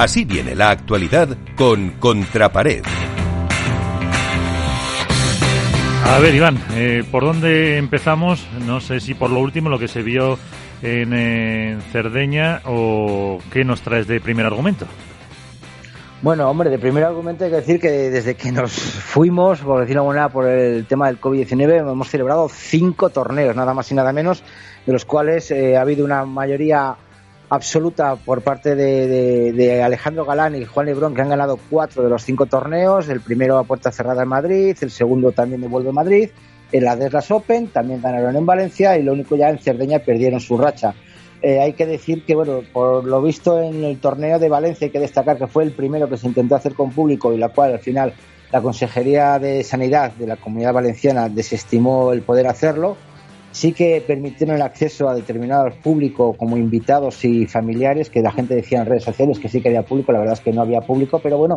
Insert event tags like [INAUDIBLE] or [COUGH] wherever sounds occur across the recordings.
Así viene la actualidad con Contrapared. A ver, Iván, eh, ¿por dónde empezamos? No sé si por lo último, lo que se vio en, Cerdeña, o qué nos traes de primer argumento. Bueno, hombre, de primer argumento hay que decir que desde que nos fuimos, por decirlo de alguna manera, por el tema del COVID-19, hemos celebrado cinco torneos, nada más y nada menos, de los cuales eh, ha habido una mayoría absoluta por parte de, Alejandro Galán y Juan Lebrón, que han ganado cuatro de los cinco torneos. El primero a puerta cerrada en Madrid, el segundo también devuelve Madrid. En la Deslas Open también ganaron en Valencia y lo único ya en Cerdeña perdieron su racha. Eh, hay que decir que, bueno, por lo visto en el torneo de Valencia hay que destacar que fue el primero que se intentó hacer con público y la cual al final la Consejería de Sanidad de la Comunidad Valenciana desestimó el poder hacerlo sí que permitieron el acceso a determinados públicos como invitados y familiares, que la gente decía en redes sociales que sí que había público, la verdad es que no había público, pero bueno,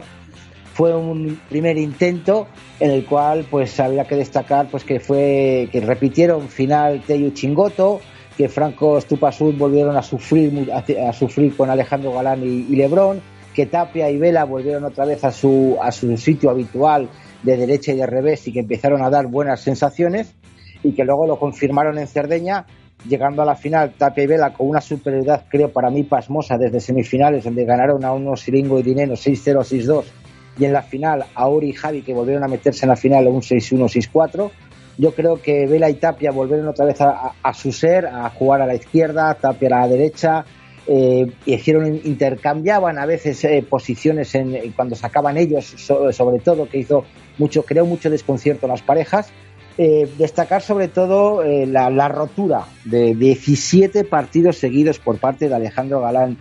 fue un primer intento en el cual pues había que destacar pues que fue que repitieron final Teyu Chingoto, que Franco Stupasud volvieron a sufrir a, sufrir con Alejandro Galán y, y Lebrón, que Tapia y Vela volvieron otra vez a su a su sitio habitual de derecha y de revés y que empezaron a dar buenas sensaciones y que luego lo confirmaron en Cerdeña, llegando a la final Tapia y Vela con una superioridad, creo, para mí pasmosa desde semifinales, donde ganaron a unos Siringo y Dinero 6-0, 6-2, y en la final a Ori y Javi, que volvieron a meterse en la final un 6-1, 6-4. Yo creo que Vela y Tapia volvieron otra vez a, su ser, a jugar a la izquierda, Tapia a la derecha, eh, hicieron intercambiaban a veces eh, posiciones en, cuando sacaban ellos sobre todo que hizo mucho creo mucho desconcierto a las parejas eh, destacar sobre todo eh, la, rotura de 17 partidos seguidos por parte de Alejandro Galán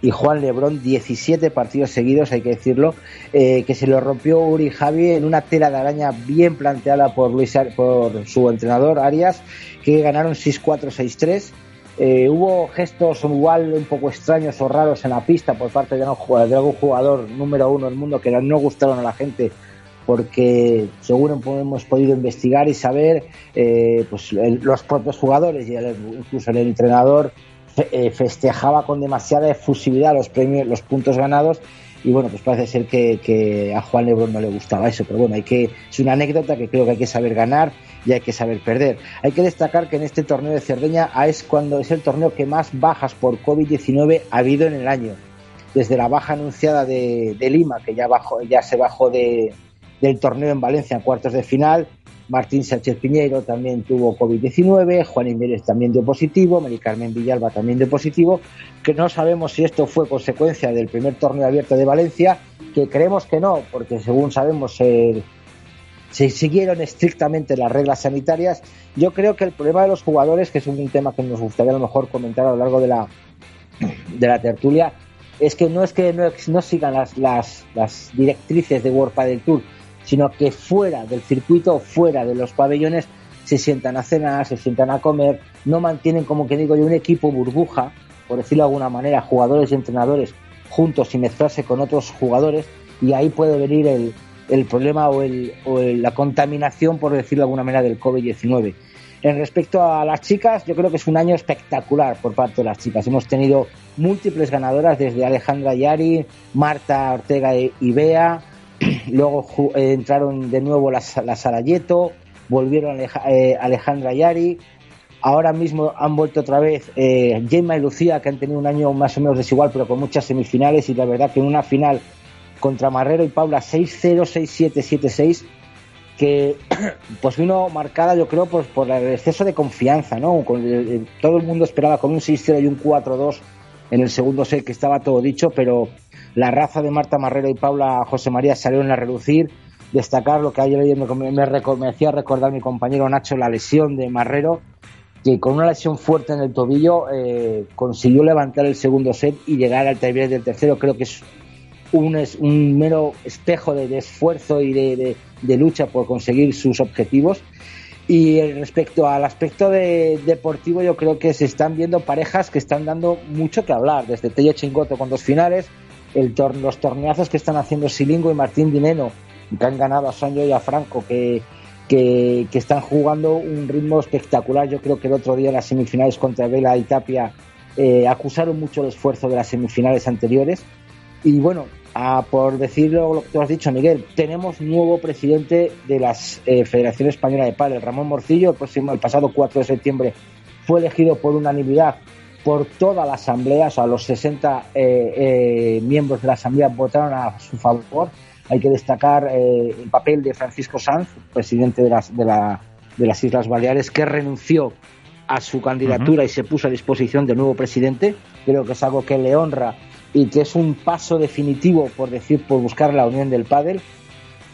y Juan Lebrón, 17 partidos seguidos, hay que decirlo, eh, que se lo rompió Uri Javi en una tela de araña bien planteada por, Luis, por su entrenador Arias, que ganaron 6-4, 6-3. hubo gestos igual un poco extraños o raros en la pista por parte de, de algún jugador número uno del mundo que no gustaron a la gente porque seguro hemos podido investigar y saber eh, pues los propios jugadores y incluso el entrenador eh, festejaba con demasiada efusividad los premios los puntos ganados y bueno pues parece ser que, a Juan Lebrón no le gustaba eso pero bueno hay que es una anécdota que creo que hay que saber ganar y hay que saber perder. Hay que destacar que en este torneo de Cerdeña es cuando es el torneo que más bajas por COVID-19 ha habido en el año desde la baja anunciada de, de Lima que ya bajó ya se bajó de del torneo en Valencia en cuartos de final. Martín Sánchez Piñeiro también tuvo COVID-19, Juan Inmérez también dio positivo, Mari Carmen Villalba también dio positivo, que no sabemos si esto fue consecuencia del primer torneo abierto de Valencia, que creemos que no, porque según sabemos se, siguieron estrictamente las reglas sanitarias. Yo creo que el problema de los jugadores, que es un tema que nos gustaría a lo mejor comentar a lo largo de la, de la tertulia, es que no es que no, sigan las, las, directrices de World Padel Tour, sino que fuera del circuito, fuera de los pabellones, se sientan a cenar, se sientan a comer, no mantienen, como que digo yo, un equipo burbuja, por decirlo de alguna manera, jugadores y entrenadores juntos y mezclarse con otros jugadores, y ahí puede venir el, el problema o, el, o la contaminación, por decirlo de alguna manera, del COVID-19. En respecto a las chicas, yo creo que es un año espectacular por parte de las chicas. Hemos tenido múltiples ganadoras, desde Alejandra Yari, Marta Ortega y Bea, luego eh, entraron de nuevo las, las Sarayeto, volvieron eh, Alejandra Yari, ahora mismo han vuelto otra vez eh, y Lucía, que han tenido un año más o menos desigual, pero con muchas semifinales, y la verdad que en una final contra Marrero y Paula 6-0, 6-7, 7-6, que [COUGHS] pues vino marcada yo creo pues, por el exceso de confianza, ¿no? todo el mundo esperaba con un 6-0 y un 4-2 en el segundo set que estaba todo dicho, pero la raza de Marta Marrero y Paula José María salieron a reducir. Destacar lo que ayer me, me, hacía recordar mi compañero Nacho, la lesión de Marrero, que con una lesión fuerte en el tobillo eh, consiguió levantar el segundo set y llegar al tiebreak del tercero. Creo que es un, es un mero espejo de, esfuerzo y de, lucha por conseguir sus objetivos. Y respecto al aspecto de, deportivo, yo creo que se están viendo parejas que están dando mucho que hablar, desde Tello Chingoto con dos finales, el los torneazos que están haciendo Silingo y Martín Dineno, que han ganado a Sancho y a Franco, que, que, están jugando un ritmo espectacular. Yo creo que el otro día en las semifinales contra Vela y Tapia eh, acusaron mucho el esfuerzo de las semifinales anteriores. Y bueno, por decirlo lo que tú has dicho, Miguel, tenemos nuevo presidente de la eh, Federación Española de Padres, Ramón Morcillo. El, próximo, el pasado 4 de septiembre fue elegido por unanimidad por toda la Asamblea, o sea, los 60 eh, eh, miembros de la Asamblea votaron a su favor. Hay que destacar el papel de Francisco Sanz, presidente de las, de, la, de las Islas Baleares, que renunció a su candidatura y se puso a disposición del nuevo presidente. Creo que es algo que le honra y que es un paso definitivo, por decir, por buscar la unión del pádel.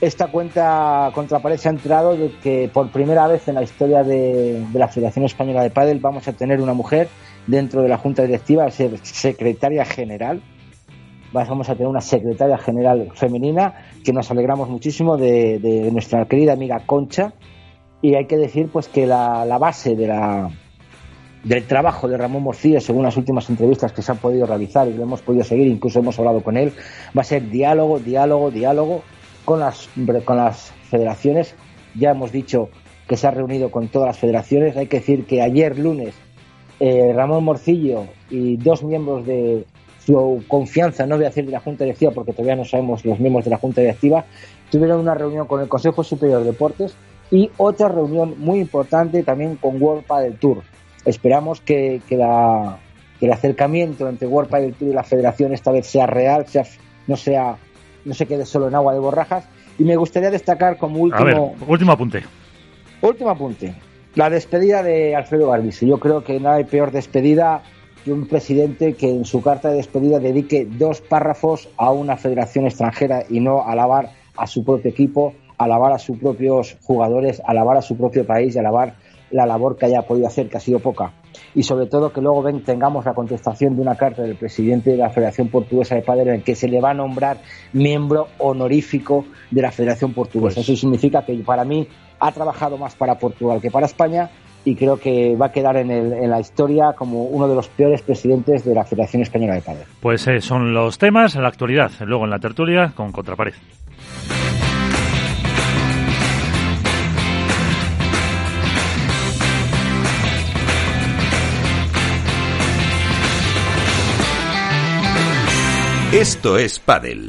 Esta cuenta contrapared se ha enterado de que por primera vez en la historia de, la Federación Española de Pádel vamos a tener una mujer dentro de la Junta Directiva, ser secretaria general. Vamos a tener una secretaria general femenina que nos alegramos muchísimo de, nuestra querida amiga Concha. Y hay que decir pues que la base de la, del trabajo de Ramón Morcillo, según las últimas entrevistas que se han podido realizar y que hemos podido seguir, incluso hemos hablado con él, va a ser diálogo, diálogo, diálogo con las, con las federaciones. Ya hemos dicho que se ha reunido con todas las federaciones. Hay que decir que ayer lunes eh, Ramón Morcillo y dos miembros de su confianza, no voy a decir de la Junta Directiva porque todavía no sabemos los miembros de la Junta Directiva, tuvieron una reunión con el Consejo Superior de Deportes y otra reunión muy importante también con World Padel Tour Esperamos que, la, el acercamiento entre World Padel Tour y la Federación esta vez sea real, sea, no sea no se quede solo en agua de borrajas. Y me gustaría destacar como último... último apunte. Último apunte. La despedida de Alfredo Barbiso. Yo creo que no hay peor despedida que un presidente que en su carta de despedida dedique dos párrafos a una federación extranjera y no alabar a su propio equipo, alabar a sus propios jugadores, alabar a su propio país y alabar la labor que haya podido hacer, que ha sido poca. Y sobre todo que luego ven, tengamos la contestación de una carta del presidente de la Federación Portuguesa de Padres en que se le va a nombrar miembro honorífico de la Federación Portuguesa. Pues Eso significa que para mí ha trabajado más para Portugal que para España y creo que va a quedar en, en, la historia como uno de los peores presidentes de la Federación Española de Padres. Pues eh, son los temas en la actualidad, luego en la tertulia con Contrapared. Esto es Padel.